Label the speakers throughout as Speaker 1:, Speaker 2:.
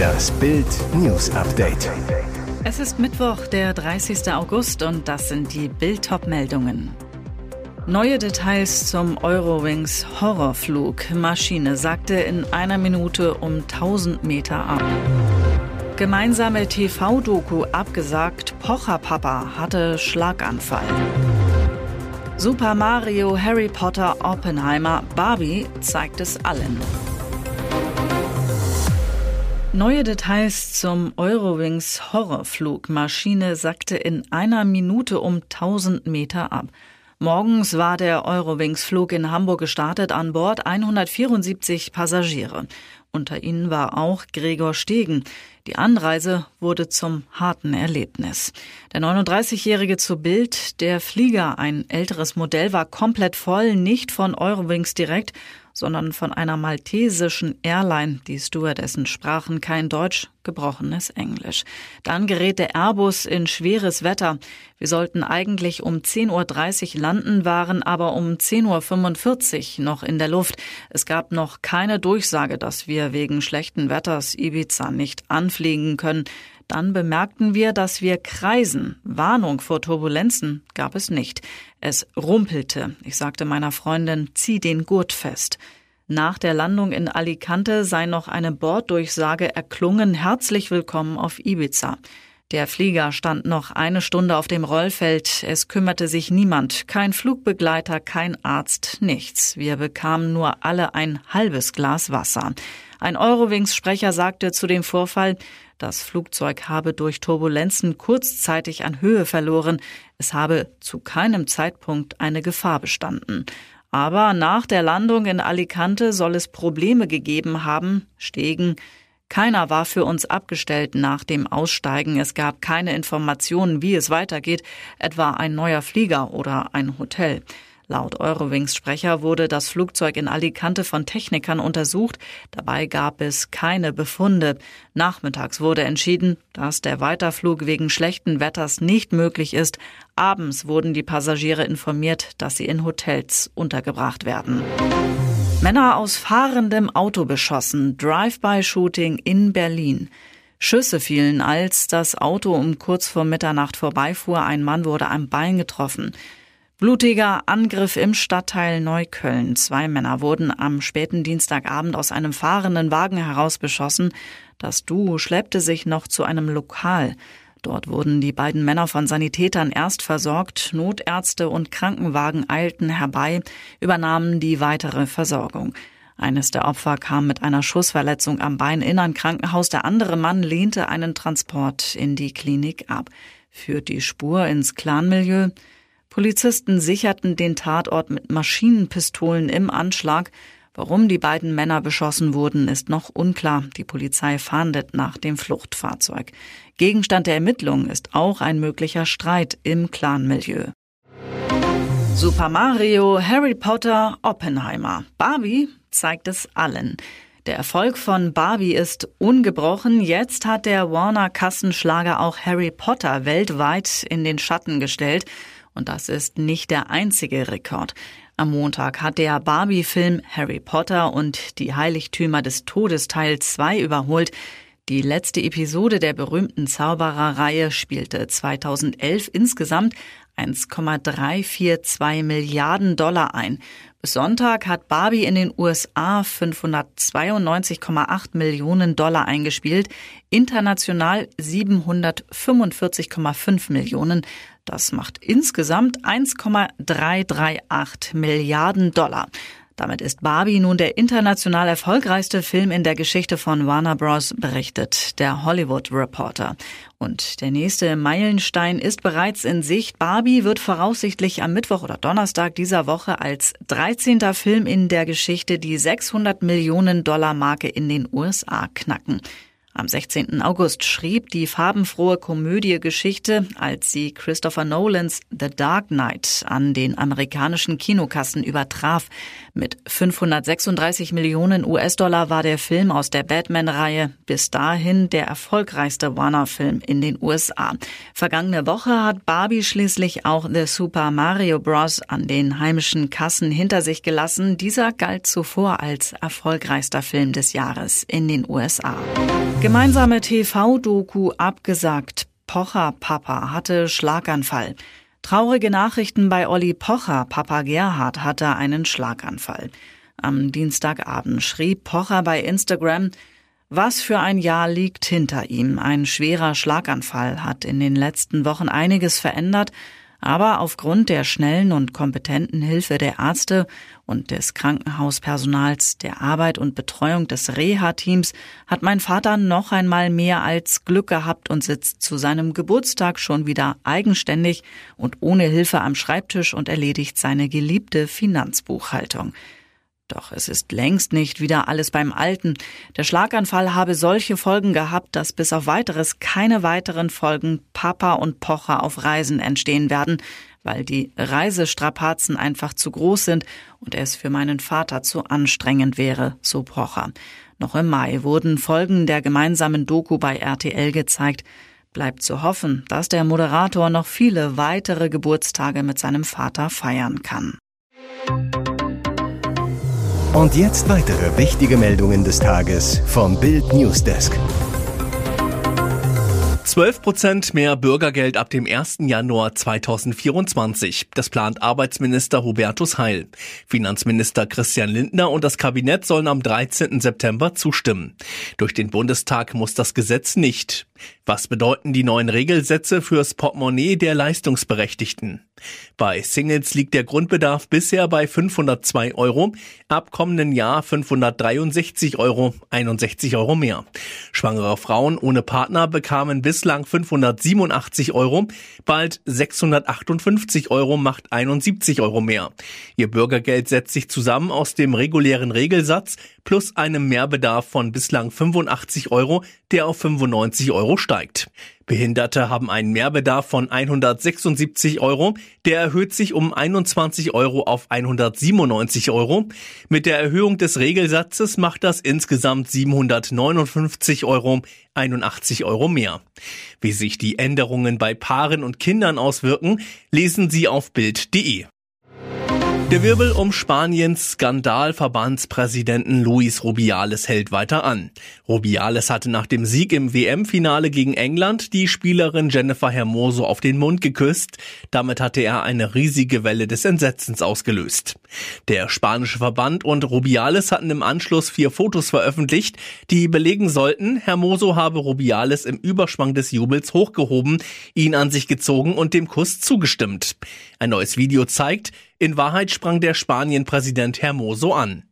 Speaker 1: Das Bild News Update.
Speaker 2: Es ist Mittwoch, der 30. August und das sind die Bild meldungen Neue Details zum Eurowings Horrorflug. Maschine sagte in einer Minute um 1000 Meter ab. Gemeinsame TV-Doku abgesagt. Pocher Papa hatte Schlaganfall. Super Mario, Harry Potter, Oppenheimer, Barbie zeigt es allen. Neue Details zum Eurowings Horrorflugmaschine sackte in einer Minute um 1000 Meter ab. Morgens war der Eurowings-Flug in Hamburg gestartet, an Bord 174 Passagiere. Unter ihnen war auch Gregor Stegen. Die Anreise wurde zum harten Erlebnis. Der 39-Jährige zu Bild, der Flieger, ein älteres Modell, war komplett voll, nicht von Eurowings direkt, sondern von einer maltesischen Airline. Die Stewardessen sprachen kein Deutsch, gebrochenes Englisch. Dann gerät der Airbus in schweres Wetter. Wir sollten eigentlich um 10.30 Uhr landen, waren aber um 10.45 Uhr noch in der Luft. Es gab noch keine Durchsage, dass wir wegen schlechten Wetters Ibiza nicht anfliegen können. Dann bemerkten wir, dass wir kreisen. Warnung vor Turbulenzen gab es nicht. Es rumpelte. Ich sagte meiner Freundin, zieh den Gurt fest. Nach der Landung in Alicante sei noch eine Borddurchsage erklungen, herzlich willkommen auf Ibiza. Der Flieger stand noch eine Stunde auf dem Rollfeld. Es kümmerte sich niemand. Kein Flugbegleiter, kein Arzt, nichts. Wir bekamen nur alle ein halbes Glas Wasser. Ein Eurowings-Sprecher sagte zu dem Vorfall, das Flugzeug habe durch Turbulenzen kurzzeitig an Höhe verloren. Es habe zu keinem Zeitpunkt eine Gefahr bestanden. Aber nach der Landung in Alicante soll es Probleme gegeben haben. Stegen keiner war für uns abgestellt nach dem Aussteigen. Es gab keine Informationen, wie es weitergeht, etwa ein neuer Flieger oder ein Hotel. Laut Eurowings-Sprecher wurde das Flugzeug in Alicante von Technikern untersucht. Dabei gab es keine Befunde. Nachmittags wurde entschieden, dass der Weiterflug wegen schlechten Wetters nicht möglich ist. Abends wurden die Passagiere informiert, dass sie in Hotels untergebracht werden. Männer aus fahrendem Auto beschossen. Drive-by-Shooting in Berlin. Schüsse fielen, als das Auto um kurz vor Mitternacht vorbeifuhr. Ein Mann wurde am Bein getroffen. Blutiger Angriff im Stadtteil Neukölln. Zwei Männer wurden am späten Dienstagabend aus einem fahrenden Wagen heraus beschossen. Das Duo schleppte sich noch zu einem Lokal. Dort wurden die beiden Männer von Sanitätern erst versorgt, Notärzte und Krankenwagen eilten herbei, übernahmen die weitere Versorgung. Eines der Opfer kam mit einer Schussverletzung am Bein in ein Krankenhaus, der andere Mann lehnte einen Transport in die Klinik ab. Führt die Spur ins Clanmilieu? Polizisten sicherten den Tatort mit Maschinenpistolen im Anschlag. Warum die beiden Männer beschossen wurden, ist noch unklar. Die Polizei fahndet nach dem Fluchtfahrzeug. Gegenstand der Ermittlungen ist auch ein möglicher Streit im Clanmilieu. Super Mario, Harry Potter, Oppenheimer. Barbie zeigt es allen. Der Erfolg von Barbie ist ungebrochen. Jetzt hat der Warner Kassenschlager auch Harry Potter weltweit in den Schatten gestellt. Und das ist nicht der einzige Rekord. Am Montag hat der Barbie-Film Harry Potter und die Heiligtümer des Todes Teil 2 überholt. Die letzte Episode der berühmten Zaubererreihe spielte 2011 insgesamt 1,342 Milliarden Dollar ein. Bis Sonntag hat Barbie in den USA 592,8 Millionen Dollar eingespielt, international 745,5 Millionen. Das macht insgesamt 1,338 Milliarden Dollar. Damit ist Barbie nun der international erfolgreichste Film in der Geschichte von Warner Bros., berichtet der Hollywood Reporter. Und der nächste Meilenstein ist bereits in Sicht. Barbie wird voraussichtlich am Mittwoch oder Donnerstag dieser Woche als 13. Film in der Geschichte die 600 Millionen Dollar Marke in den USA knacken. Am 16. August schrieb die farbenfrohe Komödie Geschichte, als sie Christopher Nolans The Dark Knight an den amerikanischen Kinokassen übertraf. Mit 536 Millionen US-Dollar war der Film aus der Batman-Reihe bis dahin der erfolgreichste Warner-Film in den USA. Vergangene Woche hat Barbie schließlich auch The Super Mario Bros. an den heimischen Kassen hinter sich gelassen. Dieser galt zuvor als erfolgreichster Film des Jahres in den USA. Gemeinsame TV-Doku abgesagt. Pocher Papa hatte Schlaganfall. Traurige Nachrichten bei Olli Pocher. Papa Gerhard hatte einen Schlaganfall. Am Dienstagabend schrieb Pocher bei Instagram, was für ein Jahr liegt hinter ihm. Ein schwerer Schlaganfall hat in den letzten Wochen einiges verändert, aber aufgrund der schnellen und kompetenten Hilfe der Ärzte und des Krankenhauspersonals, der Arbeit und Betreuung des Reha-Teams hat mein Vater noch einmal mehr als Glück gehabt und sitzt zu seinem Geburtstag schon wieder eigenständig und ohne Hilfe am Schreibtisch und erledigt seine geliebte Finanzbuchhaltung. Doch es ist längst nicht wieder alles beim Alten. Der Schlaganfall habe solche Folgen gehabt, dass bis auf weiteres keine weiteren Folgen Papa und Pocher auf Reisen entstehen werden, weil die Reisestrapazen einfach zu groß sind und es für meinen Vater zu anstrengend wäre, so Pocher. Noch im Mai wurden Folgen der gemeinsamen Doku bei RTL gezeigt. Bleibt zu hoffen, dass der Moderator noch viele weitere Geburtstage mit seinem Vater feiern kann.
Speaker 1: Und jetzt weitere wichtige Meldungen des Tages vom Bild Newsdesk.
Speaker 3: 12 Prozent mehr Bürgergeld ab dem 1. Januar 2024. Das plant Arbeitsminister Hubertus Heil. Finanzminister Christian Lindner und das Kabinett sollen am 13. September zustimmen. Durch den Bundestag muss das Gesetz nicht. Was bedeuten die neuen Regelsätze fürs Portemonnaie der Leistungsberechtigten? Bei Singles liegt der Grundbedarf bisher bei 502 Euro, ab kommenden Jahr 563 Euro, 61 Euro mehr. Schwangere Frauen ohne Partner bekamen bislang 587 Euro, bald 658 Euro macht 71 Euro mehr. Ihr Bürgergeld setzt sich zusammen aus dem regulären Regelsatz plus einem Mehrbedarf von bislang 85 Euro, der auf 95 Euro steigt. Behinderte haben einen Mehrbedarf von 176 Euro. Der erhöht sich um 21 Euro auf 197 Euro. Mit der Erhöhung des Regelsatzes macht das insgesamt 759 Euro, 81 Euro mehr. Wie sich die Änderungen bei Paaren und Kindern auswirken, lesen Sie auf Bild.de. Der Wirbel um Spaniens Skandalverbandspräsidenten Luis Rubiales hält weiter an. Rubiales hatte nach dem Sieg im WM-Finale gegen England die Spielerin Jennifer Hermoso auf den Mund geküsst. Damit hatte er eine riesige Welle des Entsetzens ausgelöst. Der spanische Verband und Rubiales hatten im Anschluss vier Fotos veröffentlicht, die belegen sollten, Hermoso habe Rubiales im Überschwang des Jubels hochgehoben, ihn an sich gezogen und dem Kuss zugestimmt. Ein neues Video zeigt, in Wahrheit sprang der Spanien-Präsident Hermoso an.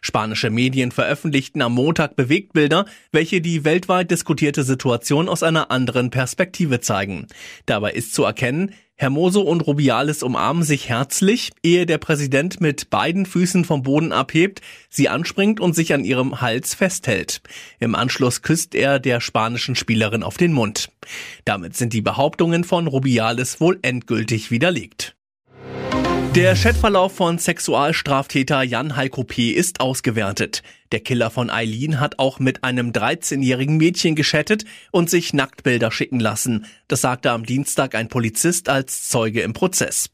Speaker 3: Spanische Medien veröffentlichten am Montag Bewegtbilder, welche die weltweit diskutierte Situation aus einer anderen Perspektive zeigen. Dabei ist zu erkennen, Hermoso und Rubiales umarmen sich herzlich, ehe der Präsident mit beiden Füßen vom Boden abhebt, sie anspringt und sich an ihrem Hals festhält. Im Anschluss küsst er der spanischen Spielerin auf den Mund. Damit sind die Behauptungen von Rubiales wohl endgültig widerlegt. Der Chatverlauf von Sexualstraftäter Jan Heiko P. ist ausgewertet. Der Killer von Eileen hat auch mit einem 13-jährigen Mädchen geschattet und sich Nacktbilder schicken lassen. Das sagte am Dienstag ein Polizist als Zeuge im Prozess.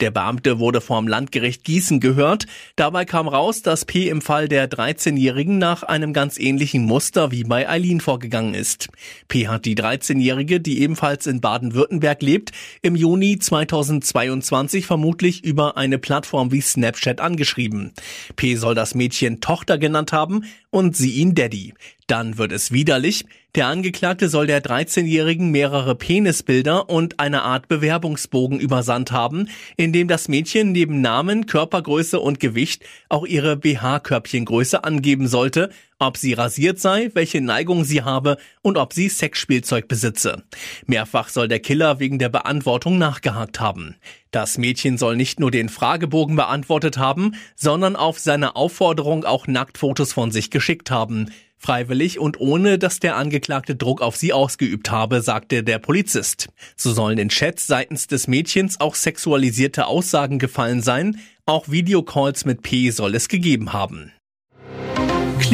Speaker 3: Der Beamte wurde vorm Landgericht Gießen gehört. Dabei kam raus, dass P im Fall der 13-Jährigen nach einem ganz ähnlichen Muster wie bei Eileen vorgegangen ist. P hat die 13-Jährige, die ebenfalls in Baden-Württemberg lebt, im Juni 2022 vermutlich über eine Plattform wie Snapchat angeschrieben. P soll das Mädchen Tochter genannt haben und sie ihn Daddy. Dann wird es widerlich. Der Angeklagte soll der 13-Jährigen mehrere Penisbilder und eine Art Bewerbungsbogen übersandt haben, in dem das Mädchen neben Namen, Körpergröße und Gewicht auch ihre BH-Körbchengröße angeben sollte, ob sie rasiert sei, welche Neigung sie habe und ob sie Sexspielzeug besitze. Mehrfach soll der Killer wegen der Beantwortung nachgehakt haben. Das Mädchen soll nicht nur den Fragebogen beantwortet haben, sondern auf seine Aufforderung auch Nacktfotos von sich geschickt haben. Freiwillig und ohne, dass der Angeklagte Druck auf sie ausgeübt habe, sagte der Polizist. So sollen in Chats seitens des Mädchens auch sexualisierte Aussagen gefallen sein, auch Videocalls mit P soll es gegeben haben.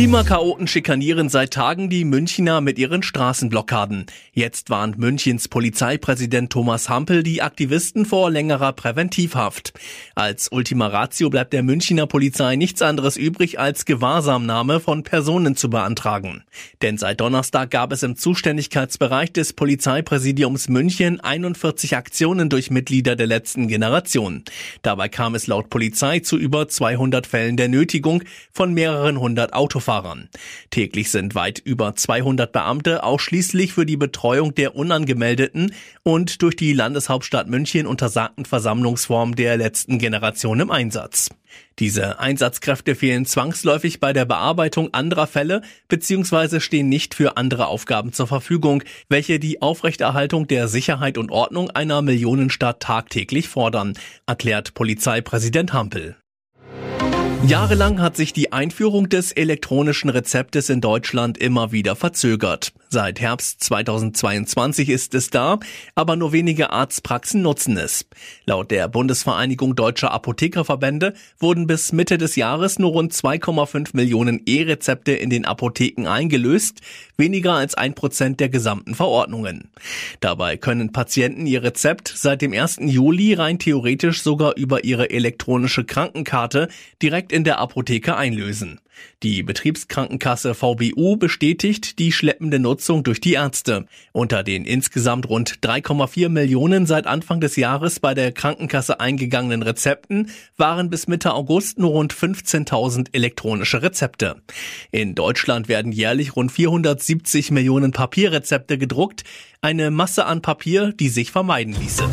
Speaker 3: Klimakaoten schikanieren seit Tagen die Münchner mit ihren Straßenblockaden. Jetzt warnt Münchens Polizeipräsident Thomas Hampel die Aktivisten vor längerer Präventivhaft. Als Ultima Ratio bleibt der Münchner Polizei nichts anderes übrig, als Gewahrsamnahme von Personen zu beantragen. Denn seit Donnerstag gab es im Zuständigkeitsbereich des Polizeipräsidiums München 41 Aktionen durch Mitglieder der letzten Generation. Dabei kam es laut Polizei zu über 200 Fällen der Nötigung von mehreren hundert Autos Autofahrern. Täglich sind weit über 200 Beamte ausschließlich für die Betreuung der unangemeldeten und durch die Landeshauptstadt München untersagten Versammlungsform der letzten Generation im Einsatz. Diese Einsatzkräfte fehlen zwangsläufig bei der Bearbeitung anderer Fälle bzw. stehen nicht für andere Aufgaben zur Verfügung, welche die Aufrechterhaltung der Sicherheit und Ordnung einer Millionenstadt tagtäglich fordern, erklärt Polizeipräsident Hampel. Jahrelang hat sich die Einführung des elektronischen Rezeptes in Deutschland immer wieder verzögert. Seit Herbst 2022 ist es da, aber nur wenige Arztpraxen nutzen es. Laut der Bundesvereinigung Deutscher Apothekerverbände wurden bis Mitte des Jahres nur rund 2,5 Millionen E-Rezepte in den Apotheken eingelöst, weniger als ein Prozent der gesamten Verordnungen. Dabei können Patienten ihr Rezept seit dem 1. Juli rein theoretisch sogar über ihre elektronische Krankenkarte direkt in der Apotheke einlösen. Die Betriebskrankenkasse VBU bestätigt die schleppende Nutzung durch die Ärzte. Unter den insgesamt rund 3,4 Millionen seit Anfang des Jahres bei der Krankenkasse eingegangenen Rezepten waren bis Mitte August nur rund 15.000 elektronische Rezepte. In Deutschland werden jährlich rund 470 Millionen Papierrezepte gedruckt, eine Masse an Papier, die sich vermeiden ließe.